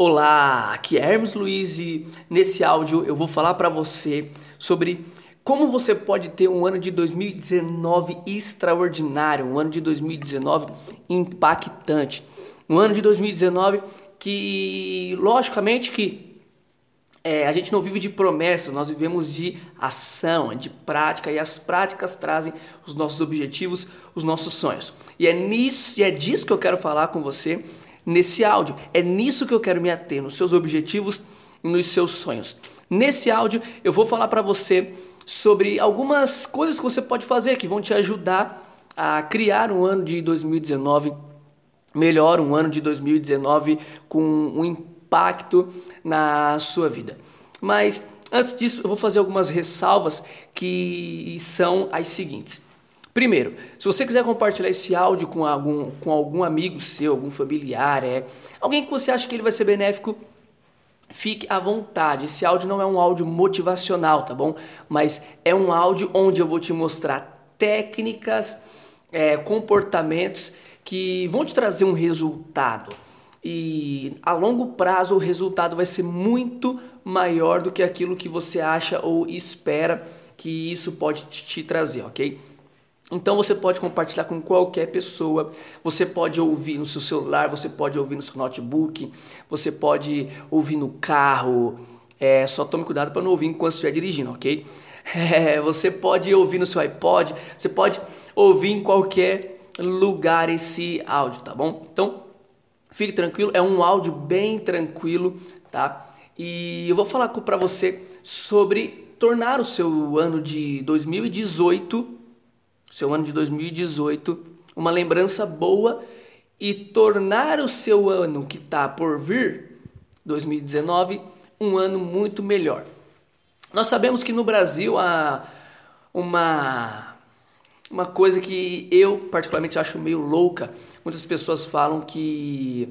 Olá, aqui é Hermes Luiz e nesse áudio eu vou falar para você sobre como você pode ter um ano de 2019 extraordinário, um ano de 2019 impactante, um ano de 2019 que, logicamente, que é, a gente não vive de promessas, nós vivemos de ação, de prática e as práticas trazem os nossos objetivos, os nossos sonhos. E é nisso, e é disso que eu quero falar com você nesse áudio. É nisso que eu quero me ater, nos seus objetivos e nos seus sonhos. Nesse áudio eu vou falar para você sobre algumas coisas que você pode fazer que vão te ajudar a criar um ano de 2019 melhor, um ano de 2019 com um impacto na sua vida. Mas antes disso, eu vou fazer algumas ressalvas que são as seguintes. Primeiro, se você quiser compartilhar esse áudio com algum, com algum amigo seu, algum familiar, é, alguém que você acha que ele vai ser benéfico, fique à vontade. Esse áudio não é um áudio motivacional, tá bom? Mas é um áudio onde eu vou te mostrar técnicas, é, comportamentos que vão te trazer um resultado. E a longo prazo o resultado vai ser muito maior do que aquilo que você acha ou espera que isso pode te trazer, ok? Então você pode compartilhar com qualquer pessoa, você pode ouvir no seu celular, você pode ouvir no seu notebook, você pode ouvir no carro. É, só tome cuidado para não ouvir enquanto estiver dirigindo, ok? É, você pode ouvir no seu iPod, você pode ouvir em qualquer lugar esse áudio, tá bom? Então fique tranquilo, é um áudio bem tranquilo, tá? E eu vou falar para você sobre tornar o seu ano de 2018 seu ano de 2018, uma lembrança boa e tornar o seu ano que está por vir, 2019, um ano muito melhor. Nós sabemos que no Brasil há uma, uma coisa que eu particularmente acho meio louca. Muitas pessoas falam que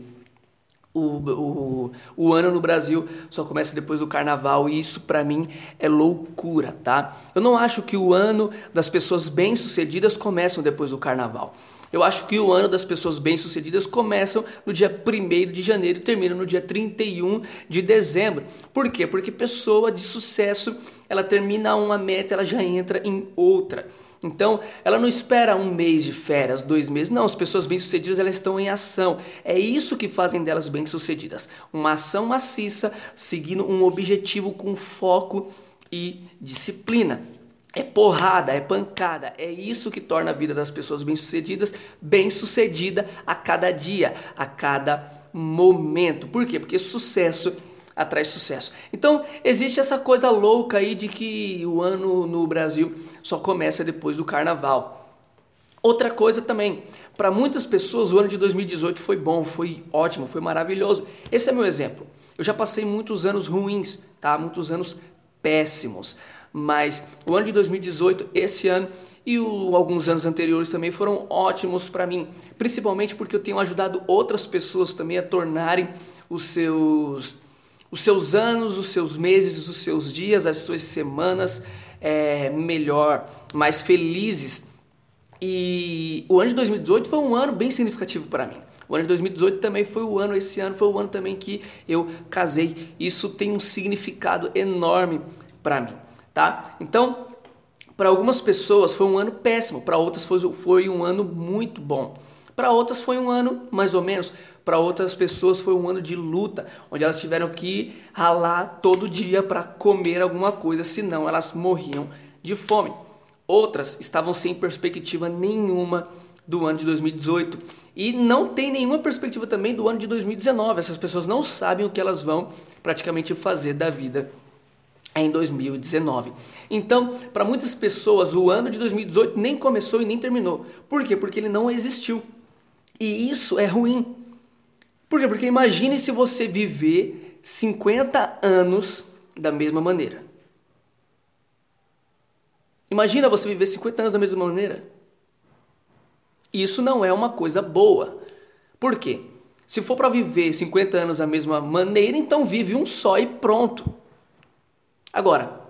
o, o, o ano no Brasil só começa depois do carnaval e isso para mim é loucura, tá? Eu não acho que o ano das pessoas bem-sucedidas começam depois do carnaval. Eu acho que o ano das pessoas bem-sucedidas começam no dia 1 de janeiro e termina no dia 31 de dezembro. Por quê? Porque pessoa de sucesso, ela termina uma meta, ela já entra em outra. Então, ela não espera um mês de férias, dois meses. Não, as pessoas bem-sucedidas elas estão em ação. É isso que fazem delas bem-sucedidas. Uma ação maciça, seguindo um objetivo com foco e disciplina. É porrada, é pancada. É isso que torna a vida das pessoas bem-sucedidas bem-sucedida a cada dia, a cada momento. Por quê? Porque sucesso atrai sucesso. Então, existe essa coisa louca aí de que o ano no Brasil só começa depois do carnaval. Outra coisa também, para muitas pessoas o ano de 2018 foi bom, foi ótimo, foi maravilhoso. Esse é meu exemplo. Eu já passei muitos anos ruins, tá? Muitos anos péssimos. Mas o ano de 2018, esse ano e o, alguns anos anteriores também foram ótimos para mim, principalmente porque eu tenho ajudado outras pessoas também a tornarem os seus os seus anos, os seus meses, os seus dias, as suas semanas é, melhor, mais felizes. E o ano de 2018 foi um ano bem significativo para mim. O ano de 2018 também foi o ano, esse ano foi o ano também que eu casei. Isso tem um significado enorme para mim, tá? Então, para algumas pessoas foi um ano péssimo, para outras foi, foi um ano muito bom. Para outras foi um ano mais ou menos, para outras pessoas foi um ano de luta, onde elas tiveram que ralar todo dia para comer alguma coisa, senão elas morriam de fome. Outras estavam sem perspectiva nenhuma do ano de 2018 e não tem nenhuma perspectiva também do ano de 2019. Essas pessoas não sabem o que elas vão praticamente fazer da vida em 2019. Então, para muitas pessoas, o ano de 2018 nem começou e nem terminou. Por quê? Porque ele não existiu. E isso é ruim. Por quê? Porque imagine se você viver 50 anos da mesma maneira. Imagina você viver 50 anos da mesma maneira. Isso não é uma coisa boa. Por quê? Se for para viver 50 anos da mesma maneira, então vive um só e pronto. Agora,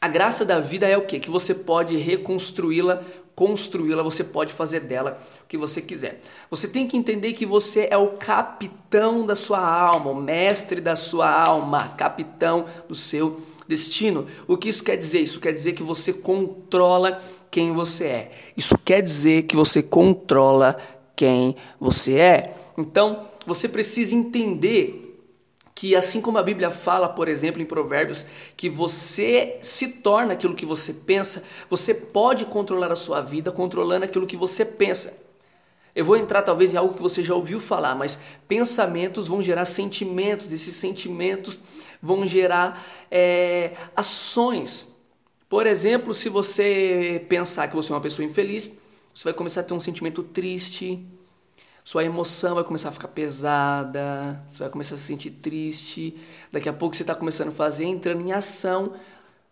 a graça da vida é o quê? Que você pode reconstruí-la construí-la, você pode fazer dela o que você quiser. Você tem que entender que você é o capitão da sua alma, o mestre da sua alma, capitão do seu destino. O que isso quer dizer? Isso quer dizer que você controla quem você é. Isso quer dizer que você controla quem você é. Então, você precisa entender que assim como a Bíblia fala, por exemplo, em Provérbios, que você se torna aquilo que você pensa, você pode controlar a sua vida controlando aquilo que você pensa. Eu vou entrar talvez em algo que você já ouviu falar, mas pensamentos vão gerar sentimentos, esses sentimentos vão gerar é, ações. Por exemplo, se você pensar que você é uma pessoa infeliz, você vai começar a ter um sentimento triste, sua emoção vai começar a ficar pesada, você vai começar a se sentir triste. Daqui a pouco você está começando a fazer, entrando em ação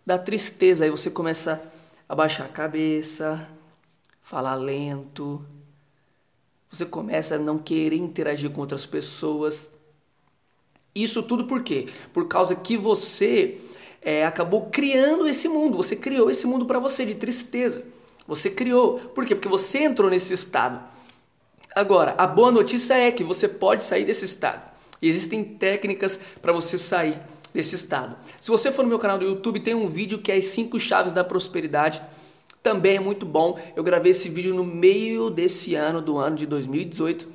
da tristeza. Aí você começa a baixar a cabeça, falar lento. Você começa a não querer interagir com outras pessoas. Isso tudo por quê? Por causa que você é, acabou criando esse mundo. Você criou esse mundo para você de tristeza. Você criou. Por quê? Porque você entrou nesse estado. Agora, a boa notícia é que você pode sair desse estado. Existem técnicas para você sair desse estado. Se você for no meu canal do YouTube, tem um vídeo que é as 5 chaves da prosperidade. Também é muito bom. Eu gravei esse vídeo no meio desse ano, do ano de 2018.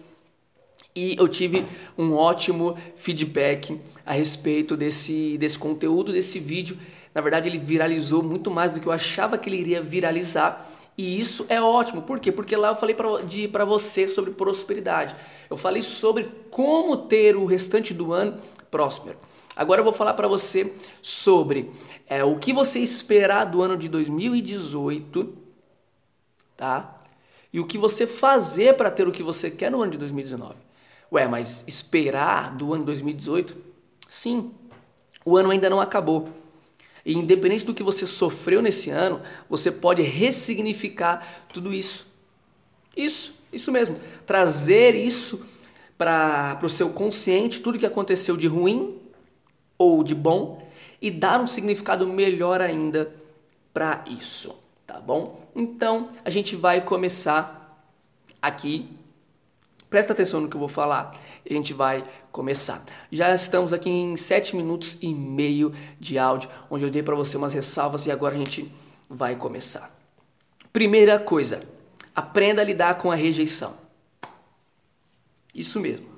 E eu tive um ótimo feedback a respeito desse, desse conteúdo, desse vídeo. Na verdade, ele viralizou muito mais do que eu achava que ele iria viralizar. E isso é ótimo, por quê? Porque lá eu falei para você sobre prosperidade. Eu falei sobre como ter o restante do ano próspero. Agora eu vou falar para você sobre é, o que você esperar do ano de 2018, tá? E o que você fazer para ter o que você quer no ano de 2019. Ué, mas esperar do ano 2018? Sim, o ano ainda não acabou. E independente do que você sofreu nesse ano, você pode ressignificar tudo isso. Isso, isso mesmo. Trazer isso para o seu consciente, tudo que aconteceu de ruim ou de bom, e dar um significado melhor ainda para isso, tá bom? Então a gente vai começar aqui Presta atenção no que eu vou falar a gente vai começar. Já estamos aqui em 7 minutos e meio de áudio, onde eu dei para você umas ressalvas e agora a gente vai começar. Primeira coisa, aprenda a lidar com a rejeição. Isso mesmo.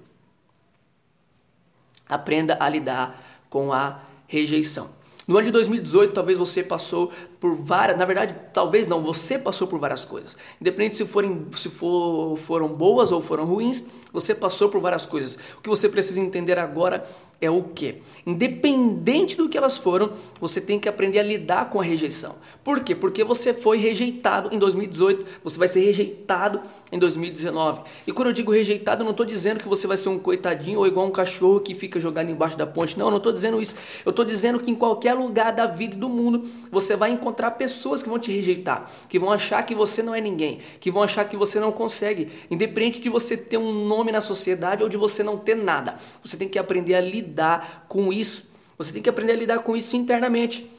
Aprenda a lidar com a rejeição. No ano de 2018, talvez você passou por várias, na verdade, talvez não, você passou por várias coisas. Independente se forem se for, foram boas ou foram ruins, você passou por várias coisas. O que você precisa entender agora é o que? Independente do que elas foram, você tem que aprender a lidar com a rejeição. Por quê? Porque você foi rejeitado em 2018, você vai ser rejeitado em 2019. E quando eu digo rejeitado, eu não estou dizendo que você vai ser um coitadinho ou igual um cachorro que fica jogado embaixo da ponte. Não, eu não estou dizendo isso. Eu estou dizendo que em qualquer lugar da vida e do mundo, você vai encontrar pessoas que vão te rejeitar, que vão achar que você não é ninguém, que vão achar que você não consegue, independente de você ter um nome na sociedade ou de você não ter nada. Você tem que aprender a lidar com isso. Você tem que aprender a lidar com isso internamente.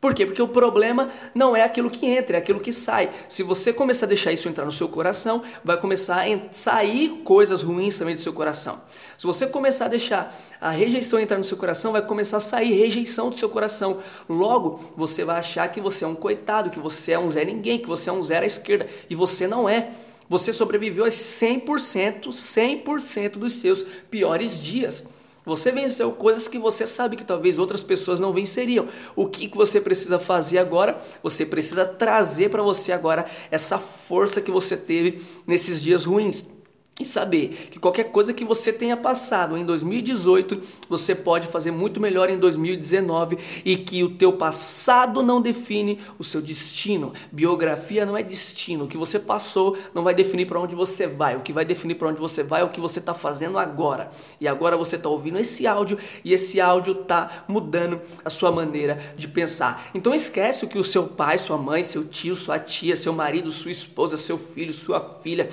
Por quê? Porque o problema não é aquilo que entra, é aquilo que sai. Se você começar a deixar isso entrar no seu coração, vai começar a sair coisas ruins também do seu coração. Se você começar a deixar a rejeição entrar no seu coração, vai começar a sair rejeição do seu coração. Logo, você vai achar que você é um coitado, que você é um Zé Ninguém, que você é um zero à esquerda. E você não é. Você sobreviveu a 100%, 100% dos seus piores dias. Você venceu coisas que você sabe que talvez outras pessoas não venceriam. O que, que você precisa fazer agora? Você precisa trazer para você agora essa força que você teve nesses dias ruins e saber que qualquer coisa que você tenha passado em 2018, você pode fazer muito melhor em 2019 e que o teu passado não define o seu destino. Biografia não é destino. O que você passou não vai definir para onde você vai. O que vai definir para onde você vai é o que você está fazendo agora. E agora você está ouvindo esse áudio e esse áudio está mudando a sua maneira de pensar. Então esquece o que o seu pai, sua mãe, seu tio, sua tia, seu marido, sua esposa, seu filho, sua filha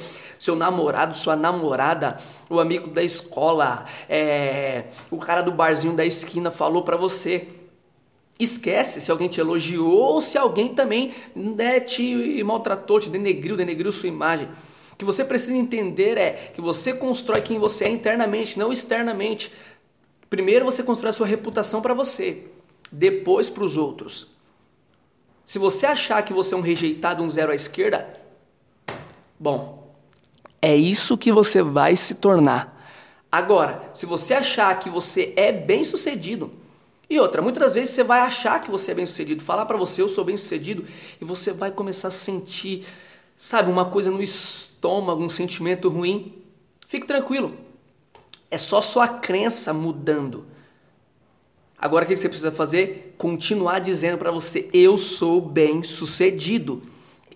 seu namorado, sua namorada, o amigo da escola, é, o cara do barzinho da esquina falou para você. Esquece se alguém te elogiou ou se alguém também né, te maltratou, te denegriu, denegriu sua imagem. O que você precisa entender é que você constrói quem você é internamente, não externamente. Primeiro você constrói a sua reputação para você, depois para os outros. Se você achar que você é um rejeitado, um zero à esquerda, bom, é isso que você vai se tornar. Agora, se você achar que você é bem sucedido, e outra, muitas vezes você vai achar que você é bem sucedido, falar para você eu sou bem sucedido, e você vai começar a sentir, sabe, uma coisa no estômago, um sentimento ruim. Fique tranquilo, é só sua crença mudando. Agora o que você precisa fazer? Continuar dizendo para você: eu sou bem sucedido.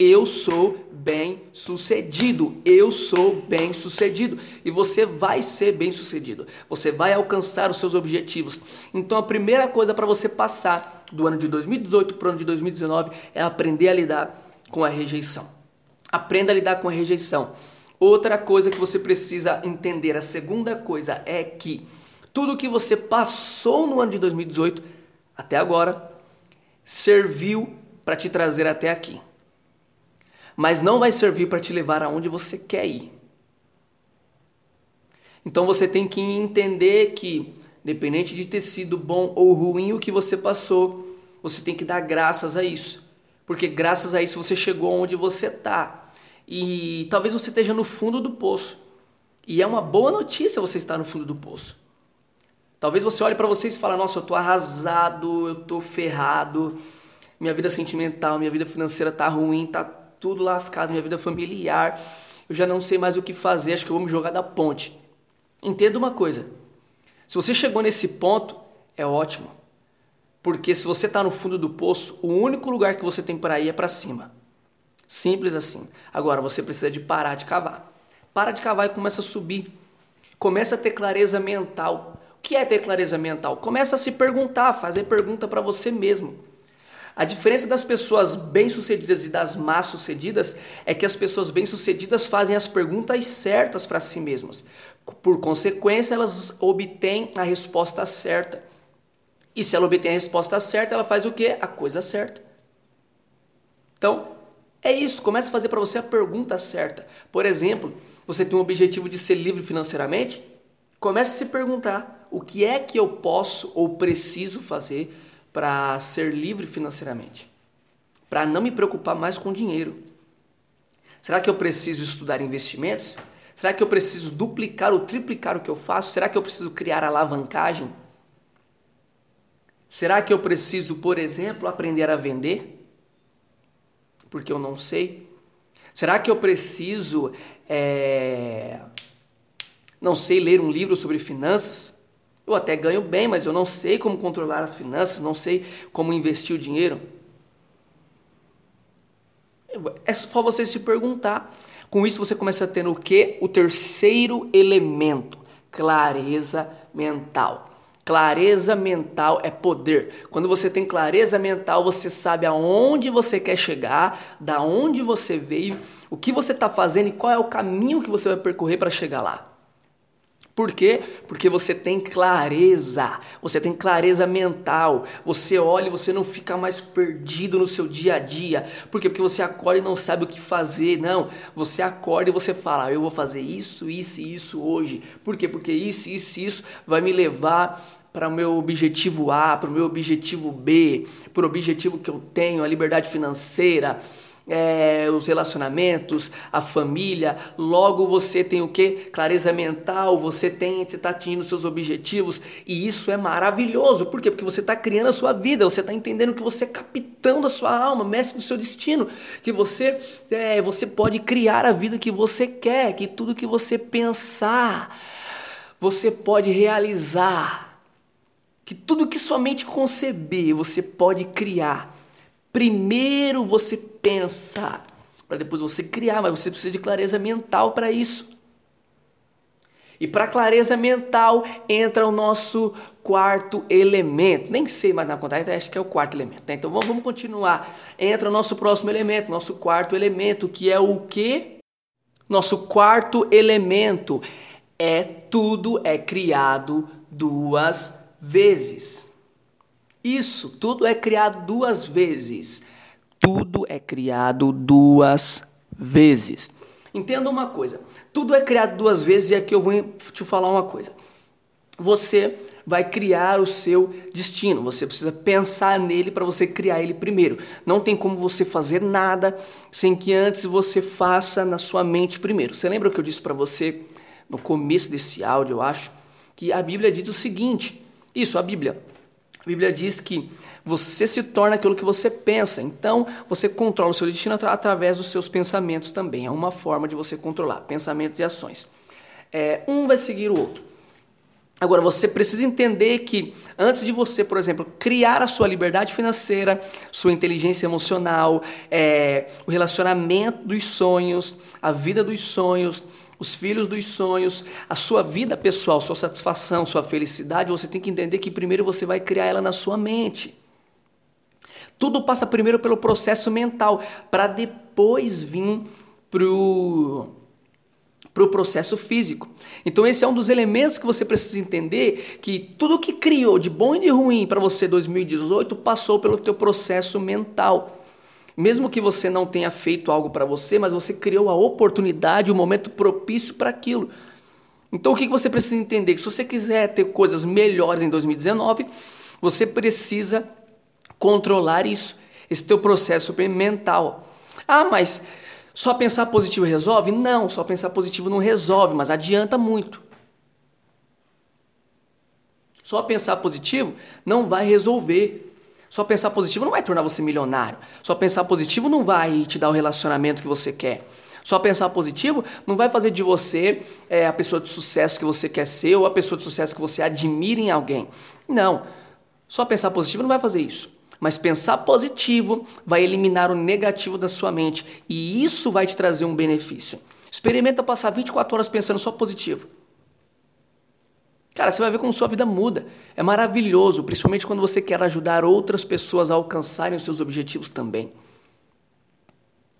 Eu sou bem sucedido. Eu sou bem sucedido. E você vai ser bem sucedido. Você vai alcançar os seus objetivos. Então a primeira coisa para você passar do ano de 2018 para o ano de 2019 é aprender a lidar com a rejeição. Aprenda a lidar com a rejeição. Outra coisa que você precisa entender, a segunda coisa é que tudo que você passou no ano de 2018 até agora serviu para te trazer até aqui mas não vai servir para te levar aonde você quer ir. Então você tem que entender que, dependente de ter sido bom ou ruim o que você passou, você tem que dar graças a isso. Porque graças a isso você chegou onde você está. E talvez você esteja no fundo do poço. E é uma boa notícia você estar no fundo do poço. Talvez você olhe para você e fale: Nossa, eu estou arrasado, eu estou ferrado, minha vida sentimental, minha vida financeira está ruim, está tudo lascado, minha vida familiar, eu já não sei mais o que fazer, acho que eu vou me jogar da ponte. Entenda uma coisa: se você chegou nesse ponto, é ótimo. Porque se você está no fundo do poço, o único lugar que você tem para ir é para cima. Simples assim. Agora você precisa de parar de cavar. Para de cavar e começa a subir. Começa a ter clareza mental. O que é ter clareza mental? Começa a se perguntar, fazer pergunta para você mesmo. A diferença das pessoas bem-sucedidas e das má-sucedidas é que as pessoas bem-sucedidas fazem as perguntas certas para si mesmas. Por consequência, elas obtêm a resposta certa. E se ela obtém a resposta certa, ela faz o quê? A coisa certa. Então, é isso. Comece a fazer para você a pergunta certa. Por exemplo, você tem um objetivo de ser livre financeiramente? Comece a se perguntar: o que é que eu posso ou preciso fazer para ser livre financeiramente, para não me preocupar mais com dinheiro. Será que eu preciso estudar investimentos? Será que eu preciso duplicar ou triplicar o que eu faço? Será que eu preciso criar alavancagem? Será que eu preciso, por exemplo, aprender a vender? Porque eu não sei. Será que eu preciso, é... não sei, ler um livro sobre finanças? Eu até ganho bem, mas eu não sei como controlar as finanças, não sei como investir o dinheiro. É só você se perguntar. Com isso você começa a ter o que? O terceiro elemento, clareza mental. Clareza mental é poder. Quando você tem clareza mental, você sabe aonde você quer chegar, da onde você veio, o que você está fazendo e qual é o caminho que você vai percorrer para chegar lá. Por quê? Porque você tem clareza, você tem clareza mental. Você olha e você não fica mais perdido no seu dia a dia. Por quê? Porque você acorda e não sabe o que fazer. Não, você acorda e você fala: ah, Eu vou fazer isso, isso e isso hoje. Por quê? Porque isso, isso e isso vai me levar para o meu objetivo A, para o meu objetivo B, para o objetivo que eu tenho, a liberdade financeira é, os relacionamentos, a família, logo você tem o que? Clareza mental, você tem, você está atingindo seus objetivos e isso é maravilhoso. Por quê? Porque você está criando a sua vida, você está entendendo que você é capitão da sua alma, mestre do seu destino, que você, é, você pode criar a vida que você quer, que tudo que você pensar, você pode realizar. Que tudo que sua mente conceber, você pode criar. Primeiro você pensa, para depois você criar, mas você precisa de clareza mental para isso. E para clareza mental entra o nosso quarto elemento. Nem sei mais na contagem, acho que é o quarto elemento. Né? Então vamos, continuar. Entra o nosso próximo elemento, nosso quarto elemento, que é o que? Nosso quarto elemento é tudo é criado duas vezes. Isso, tudo é criado duas vezes. Tudo é criado duas vezes. Entenda uma coisa: tudo é criado duas vezes e aqui eu vou te falar uma coisa. Você vai criar o seu destino. Você precisa pensar nele para você criar ele primeiro. Não tem como você fazer nada sem que antes você faça na sua mente primeiro. Você lembra o que eu disse para você no começo desse áudio, eu acho? Que a Bíblia diz o seguinte: isso, a Bíblia. A Bíblia diz que você se torna aquilo que você pensa. Então, você controla o seu destino através dos seus pensamentos também. É uma forma de você controlar pensamentos e ações. É, um vai seguir o outro. Agora, você precisa entender que antes de você, por exemplo, criar a sua liberdade financeira, sua inteligência emocional, é, o relacionamento dos sonhos, a vida dos sonhos, os filhos dos sonhos, a sua vida pessoal, sua satisfação, sua felicidade, você tem que entender que primeiro você vai criar ela na sua mente. Tudo passa primeiro pelo processo mental, para depois vir pro para o processo físico. Então esse é um dos elementos que você precisa entender que tudo que criou de bom e de ruim para você 2018 passou pelo teu processo mental. Mesmo que você não tenha feito algo para você, mas você criou a oportunidade, o momento propício para aquilo. Então o que você precisa entender? Que se você quiser ter coisas melhores em 2019, você precisa controlar isso, esse teu processo mental. Ah, mas só pensar positivo resolve? Não, só pensar positivo não resolve, mas adianta muito. Só pensar positivo não vai resolver. Só pensar positivo não vai tornar você milionário. Só pensar positivo não vai te dar o relacionamento que você quer. Só pensar positivo não vai fazer de você é, a pessoa de sucesso que você quer ser ou a pessoa de sucesso que você admira em alguém. Não. Só pensar positivo não vai fazer isso. Mas pensar positivo vai eliminar o negativo da sua mente e isso vai te trazer um benefício. Experimenta passar 24 horas pensando só positivo. Cara, você vai ver como sua vida muda. É maravilhoso, principalmente quando você quer ajudar outras pessoas a alcançarem os seus objetivos também.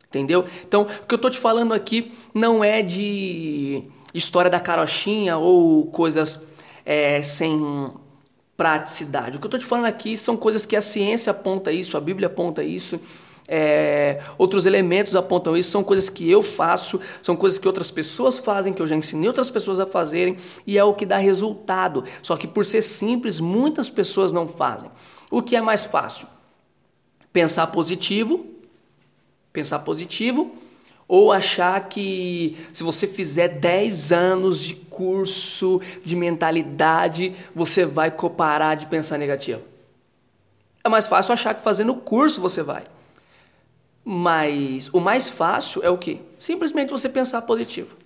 Entendeu? Então, o que eu estou te falando aqui não é de história da carochinha ou coisas é, sem praticidade. O que eu estou te falando aqui são coisas que a ciência aponta isso, a Bíblia aponta isso, é, outros elementos apontam isso, são coisas que eu faço, são coisas que outras pessoas fazem, que eu já ensinei outras pessoas a fazerem, e é o que dá resultado. Só que por ser simples, muitas pessoas não fazem. O que é mais fácil? Pensar positivo, pensar positivo ou achar que se você fizer 10 anos de curso de mentalidade, você vai parar de pensar negativo. É mais fácil achar que fazendo curso você vai. Mas o mais fácil é o que? Simplesmente você pensar positivo.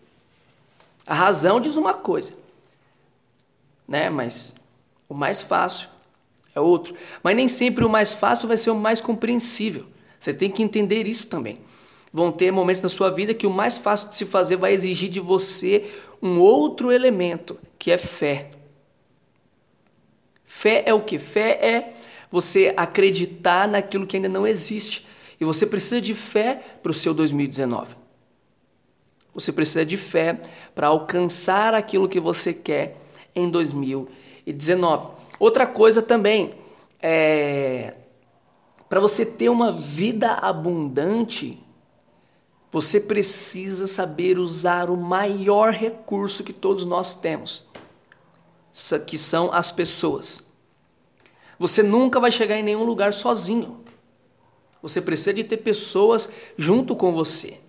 A razão diz uma coisa, né? Mas o mais fácil é outro. Mas nem sempre o mais fácil vai ser o mais compreensível. Você tem que entender isso também. Vão ter momentos na sua vida que o mais fácil de se fazer vai exigir de você um outro elemento, que é fé. Fé é o que? Fé é você acreditar naquilo que ainda não existe. E você precisa de fé para o seu 2019. Você precisa de fé para alcançar aquilo que você quer em 2019. Outra coisa também é para você ter uma vida abundante, você precisa saber usar o maior recurso que todos nós temos, que são as pessoas. Você nunca vai chegar em nenhum lugar sozinho. Você precisa de ter pessoas junto com você.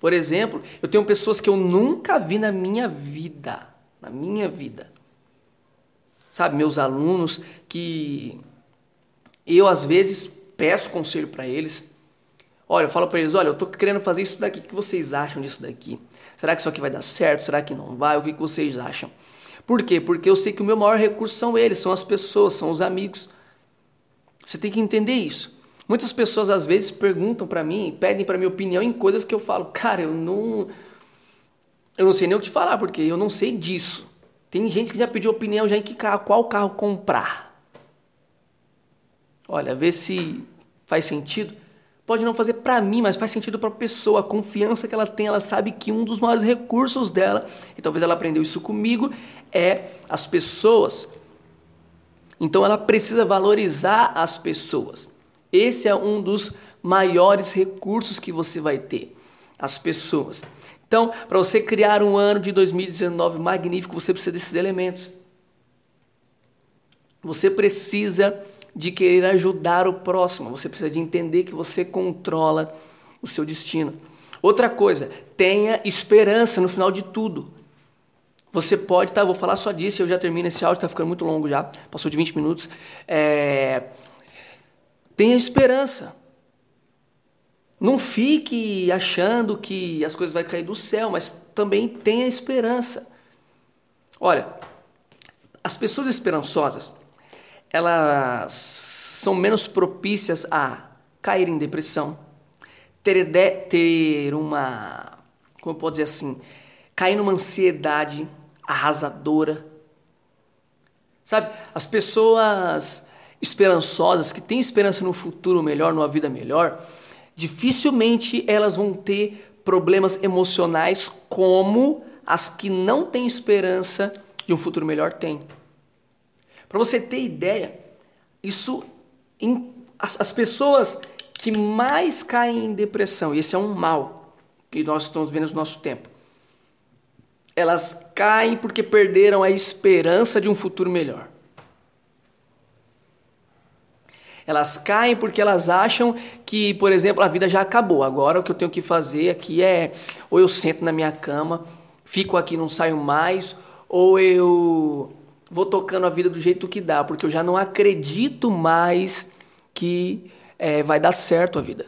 Por exemplo, eu tenho pessoas que eu nunca vi na minha vida, na minha vida. Sabe, meus alunos que eu às vezes peço conselho para eles, Olha, eu falo para eles, olha, eu estou querendo fazer isso daqui, o que vocês acham disso daqui? Será que isso aqui vai dar certo? Será que não vai? O que vocês acham? Por quê? Porque eu sei que o meu maior recurso são eles, são as pessoas, são os amigos. Você tem que entender isso. Muitas pessoas às vezes perguntam para mim, pedem para minha opinião em coisas que eu falo, cara, eu não eu não sei nem o que te falar, porque eu não sei disso. Tem gente que já pediu opinião já em que carro, qual carro comprar. Olha, vê se faz sentido. Pode não fazer para mim, mas faz sentido para a pessoa. A confiança que ela tem, ela sabe que um dos maiores recursos dela, e talvez ela aprendeu isso comigo, é as pessoas. Então ela precisa valorizar as pessoas. Esse é um dos maiores recursos que você vai ter, as pessoas. Então, para você criar um ano de 2019 magnífico, você precisa desses elementos. Você precisa de querer ajudar o próximo, você precisa de entender que você controla o seu destino. Outra coisa, tenha esperança no final de tudo. Você pode, tá? Vou falar só disso, eu já termino esse áudio, tá ficando muito longo já, passou de 20 minutos. É... Tenha esperança. Não fique achando que as coisas vão cair do céu, mas também tenha esperança. Olha, as pessoas esperançosas, elas são menos propícias a cair em depressão, ter, ter uma, como eu posso dizer assim, cair numa ansiedade arrasadora. Sabe, as pessoas esperançosas, que têm esperança no futuro melhor, numa vida melhor, dificilmente elas vão ter problemas emocionais como as que não têm esperança de um futuro melhor têm. Para você ter ideia, isso as, as pessoas que mais caem em depressão, e esse é um mal que nós estamos vendo no nosso tempo. Elas caem porque perderam a esperança de um futuro melhor. Elas caem porque elas acham que, por exemplo, a vida já acabou. Agora o que eu tenho que fazer aqui é ou eu sento na minha cama, fico aqui, não saio mais, ou eu vou tocando a vida do jeito que dá, porque eu já não acredito mais que é, vai dar certo a vida.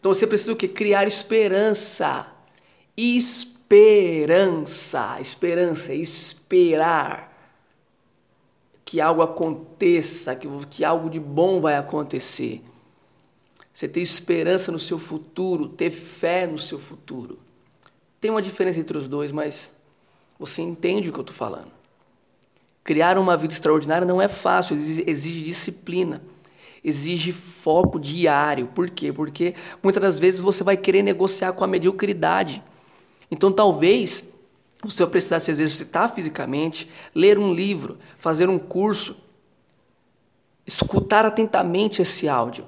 Então você precisa o que? Criar esperança. Esperança. Esperança, esperar que algo aconteça, que, que algo de bom vai acontecer. Você ter esperança no seu futuro, ter fé no seu futuro. Tem uma diferença entre os dois, mas você entende o que eu estou falando. Criar uma vida extraordinária não é fácil, exige, exige disciplina, exige foco diário. Por quê? Porque muitas das vezes você vai querer negociar com a mediocridade. Então talvez você vai precisar se exercitar fisicamente, ler um livro, fazer um curso, escutar atentamente esse áudio.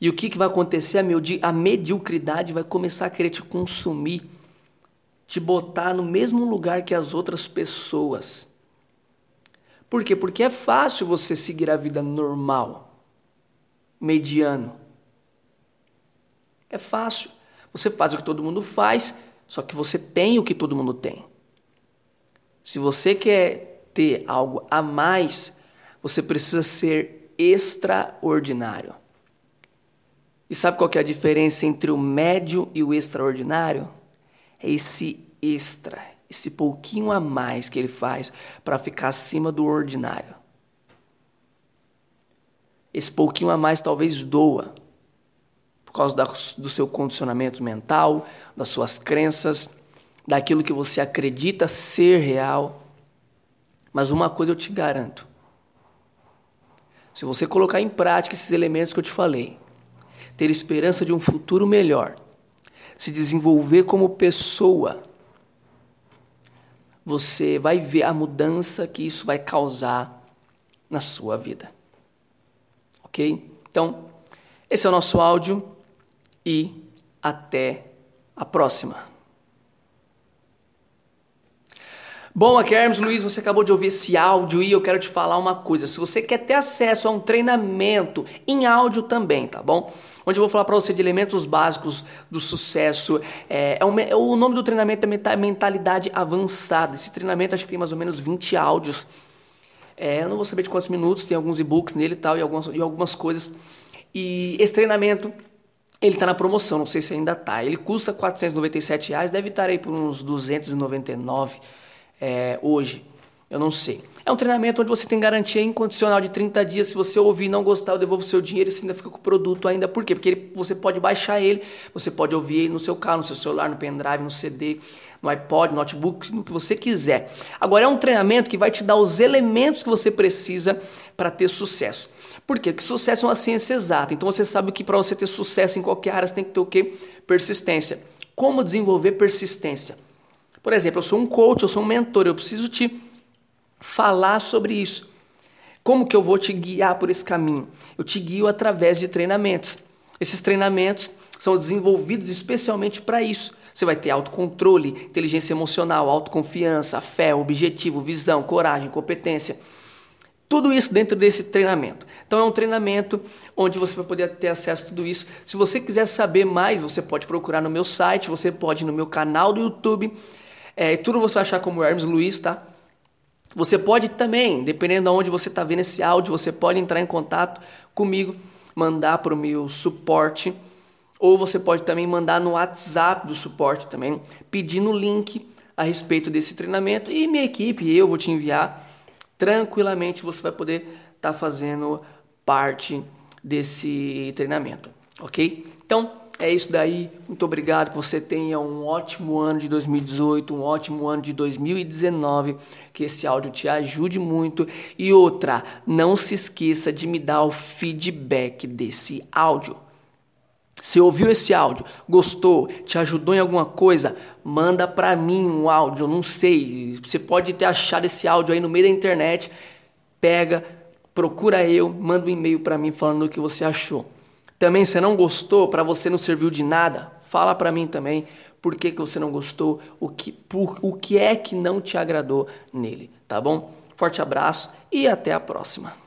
E o que, que vai acontecer? A mediocridade vai começar a querer te consumir, te botar no mesmo lugar que as outras pessoas. Por quê? Porque é fácil você seguir a vida normal, mediano. É fácil. Você faz o que todo mundo faz, só que você tem o que todo mundo tem. Se você quer ter algo a mais, você precisa ser extraordinário. E sabe qual é a diferença entre o médio e o extraordinário? É esse extra, esse pouquinho a mais que ele faz para ficar acima do ordinário. Esse pouquinho a mais talvez doa, por causa da, do seu condicionamento mental, das suas crenças, daquilo que você acredita ser real. Mas uma coisa eu te garanto: se você colocar em prática esses elementos que eu te falei, ter esperança de um futuro melhor, se desenvolver como pessoa, você vai ver a mudança que isso vai causar na sua vida. Ok? Então, esse é o nosso áudio e até a próxima. Bom, aqui é Hermes Luiz, você acabou de ouvir esse áudio e eu quero te falar uma coisa. Se você quer ter acesso a um treinamento em áudio também, tá bom? Onde eu vou falar para você de elementos básicos do sucesso. É, é, um, é, o nome do treinamento é Mentalidade Avançada. Esse treinamento acho que tem mais ou menos 20 áudios. É, eu não vou saber de quantos minutos, tem alguns e-books nele e tal, e algumas, e algumas coisas. E esse treinamento ele está na promoção, não sei se ainda está. Ele custa 497 reais, deve estar aí por uns 299 é, hoje. Eu não sei. É um treinamento onde você tem garantia incondicional de 30 dias. Se você ouvir e não gostar, eu devolvo seu dinheiro e você ainda fica com o produto ainda. Por quê? Porque ele, você pode baixar ele, você pode ouvir ele no seu carro, no seu celular, no pendrive, no CD, no iPod, no notebook, no que você quiser. Agora é um treinamento que vai te dar os elementos que você precisa para ter sucesso. Por quê? Porque sucesso é uma ciência exata. Então você sabe que para você ter sucesso em qualquer área, você tem que ter o quê? Persistência. Como desenvolver persistência? Por exemplo, eu sou um coach, eu sou um mentor, eu preciso te falar sobre isso. Como que eu vou te guiar por esse caminho? Eu te guio através de treinamentos. Esses treinamentos são desenvolvidos especialmente para isso. Você vai ter autocontrole, inteligência emocional, autoconfiança, fé, objetivo, visão, coragem, competência. Tudo isso dentro desse treinamento. Então é um treinamento onde você vai poder ter acesso a tudo isso. Se você quiser saber mais, você pode procurar no meu site, você pode ir no meu canal do YouTube. É, tudo você vai achar como Hermes Luiz, tá? Você pode também, dependendo de onde você está vendo esse áudio, você pode entrar em contato comigo, mandar para o meu suporte ou você pode também mandar no WhatsApp do suporte também, pedindo o link a respeito desse treinamento e minha equipe, eu vou te enviar tranquilamente, você vai poder estar tá fazendo parte desse treinamento, ok? Então é isso daí. Muito obrigado. Que você tenha um ótimo ano de 2018, um ótimo ano de 2019. Que esse áudio te ajude muito. E outra, não se esqueça de me dar o feedback desse áudio. Se ouviu esse áudio, gostou, te ajudou em alguma coisa, manda para mim um áudio, eu não sei, você pode ter achado esse áudio aí no meio da internet, pega, procura eu, manda um e-mail para mim falando o que você achou. Também se não gostou, para você não serviu de nada, fala para mim também por que, que você não gostou, o que, por, o que é que não te agradou nele, tá bom? Forte abraço e até a próxima.